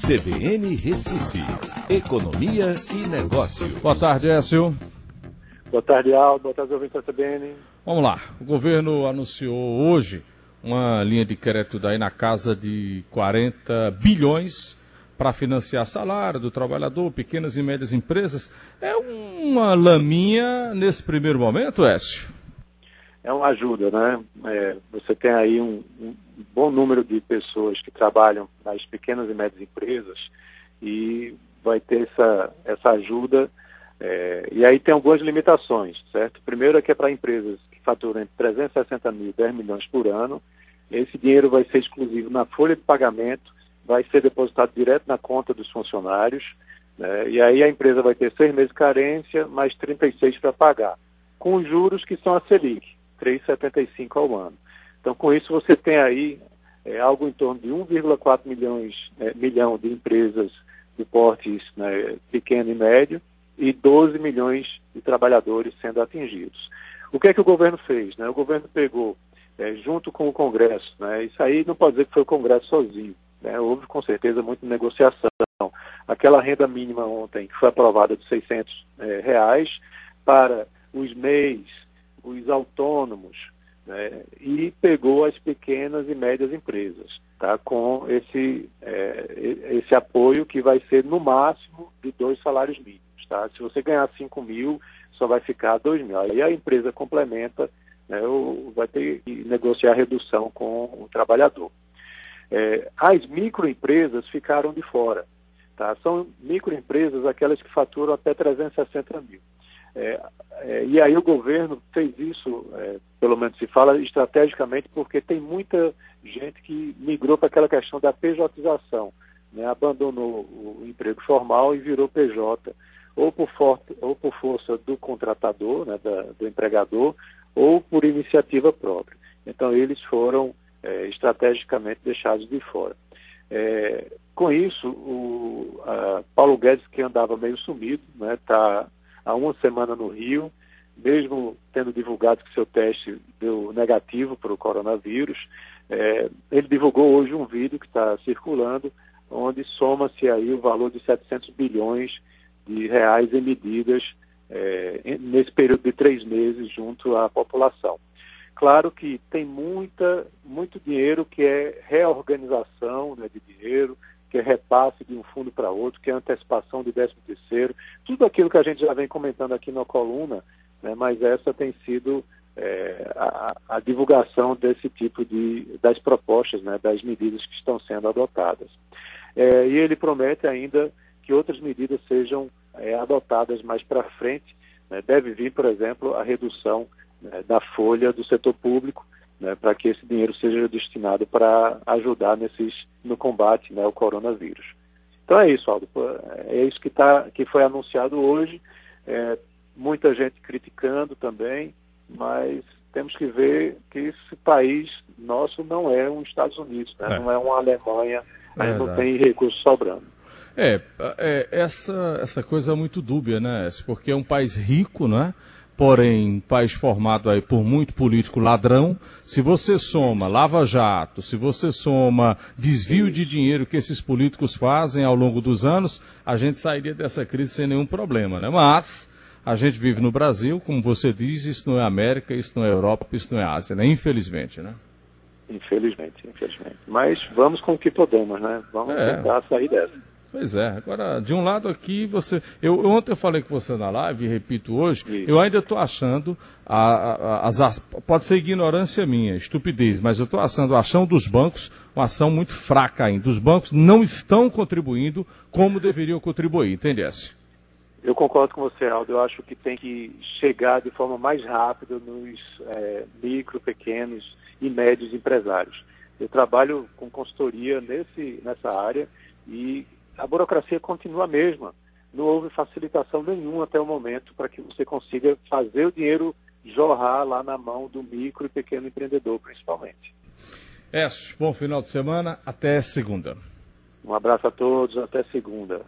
CBN Recife, Economia e Negócio. Boa tarde, Écio. Boa tarde, Aldo. Boa tarde, ouvintes da CBN. Vamos lá. O governo anunciou hoje uma linha de crédito daí na casa de 40 bilhões para financiar salário do trabalhador, pequenas e médias empresas. É uma laminha nesse primeiro momento, Écio? É uma ajuda, né? É, você tem aí um, um, bom número de pessoas que trabalham nas pequenas e médias empresas e vai ter essa, essa ajuda. É, e aí tem algumas limitações, certo? Primeiro é que é para empresas que faturam entre 360 mil e 10 milhões por ano. Esse dinheiro vai ser exclusivo na folha de pagamento, vai ser depositado direto na conta dos funcionários. Né? E aí a empresa vai ter seis meses de carência, mais 36 para pagar, com os juros que são a Selic, 3,75 ao ano. Então, com isso, você tem aí é, algo em torno de 1,4 milhões é, milhão de empresas de portes né, pequeno e médio e 12 milhões de trabalhadores sendo atingidos. O que é que o governo fez? Né? O governo pegou, é, junto com o Congresso, né? isso aí não pode dizer que foi o Congresso sozinho, né? houve com certeza muita negociação. Aquela renda mínima ontem, que foi aprovada de 600 é, reais, para os MEIs, os autônomos, né, e pegou as pequenas e médias empresas, tá, com esse, é, esse apoio que vai ser no máximo de dois salários mínimos. Tá? Se você ganhar 5 mil, só vai ficar 2 mil. Aí a empresa complementa, né, ou vai ter que negociar a redução com o trabalhador. É, as microempresas ficaram de fora. Tá? São microempresas aquelas que faturam até 360 mil. É, é, e aí o governo fez isso, é, pelo menos se fala estrategicamente, porque tem muita gente que migrou para aquela questão da pejotização, né, abandonou o emprego formal e virou PJ, ou por, forte, ou por força do contratador, né, da, do empregador, ou por iniciativa própria. Então eles foram é, estrategicamente deixados de fora. É, com isso, o Paulo Guedes, que andava meio sumido, está né, tá há uma semana no Rio, mesmo tendo divulgado que seu teste deu negativo para o coronavírus, é, ele divulgou hoje um vídeo que está circulando, onde soma-se aí o valor de 700 bilhões de reais em medidas é, nesse período de três meses junto à população. Claro que tem muita, muito dinheiro que é reorganização né, de dinheiro, que é repasse de um fundo para outro, que é antecipação de décimo terceiro, tudo aquilo que a gente já vem comentando aqui na coluna, né, mas essa tem sido é, a, a, divulgação desse tipo de das propostas, né, das medidas que estão sendo adotadas. É, e ele promete ainda que outras medidas sejam é, adotadas mais para frente. Né, deve vir, por exemplo, a redução né, da folha do setor público, né, para que esse dinheiro seja destinado para ajudar nesses, no combate né, ao coronavírus. Então é isso, Aldo. É isso que, tá, que foi anunciado hoje. É, muita gente criticando também, mas temos que ver que esse país nosso não é um Estados Unidos, né? é. não é uma Alemanha, é não tem recursos sobrando. É, é, essa, essa coisa é muito dúbia, né? Porque é um país rico, né? Porém um país formado aí por muito político ladrão, se você soma Lava Jato, se você soma desvio de dinheiro que esses políticos fazem ao longo dos anos, a gente sairia dessa crise sem nenhum problema, né? Mas a gente vive no Brasil, como você diz, isso não é América, isso não é Europa, isso não é Ásia, né? Infelizmente, né? Infelizmente, infelizmente. Mas vamos com o que podemos, né? Vamos é. tentar sair dessa. Pois é, agora, de um lado aqui, você. Eu, ontem eu falei com você na live, e repito hoje, Isso. eu ainda estou achando, a, a, as, pode ser ignorância minha, estupidez, mas eu estou achando a ação dos bancos uma ação muito fraca ainda. Os bancos não estão contribuindo como deveriam contribuir, entendesse? Eu concordo com você, Aldo. Eu acho que tem que chegar de forma mais rápida nos é, micro, pequenos e médios empresários. Eu trabalho com consultoria nesse, nessa área e a burocracia continua a mesma. Não houve facilitação nenhuma até o momento para que você consiga fazer o dinheiro jorrar lá na mão do micro e pequeno empreendedor, principalmente. Écio, bom final de semana. Até segunda. Um abraço a todos. Até segunda.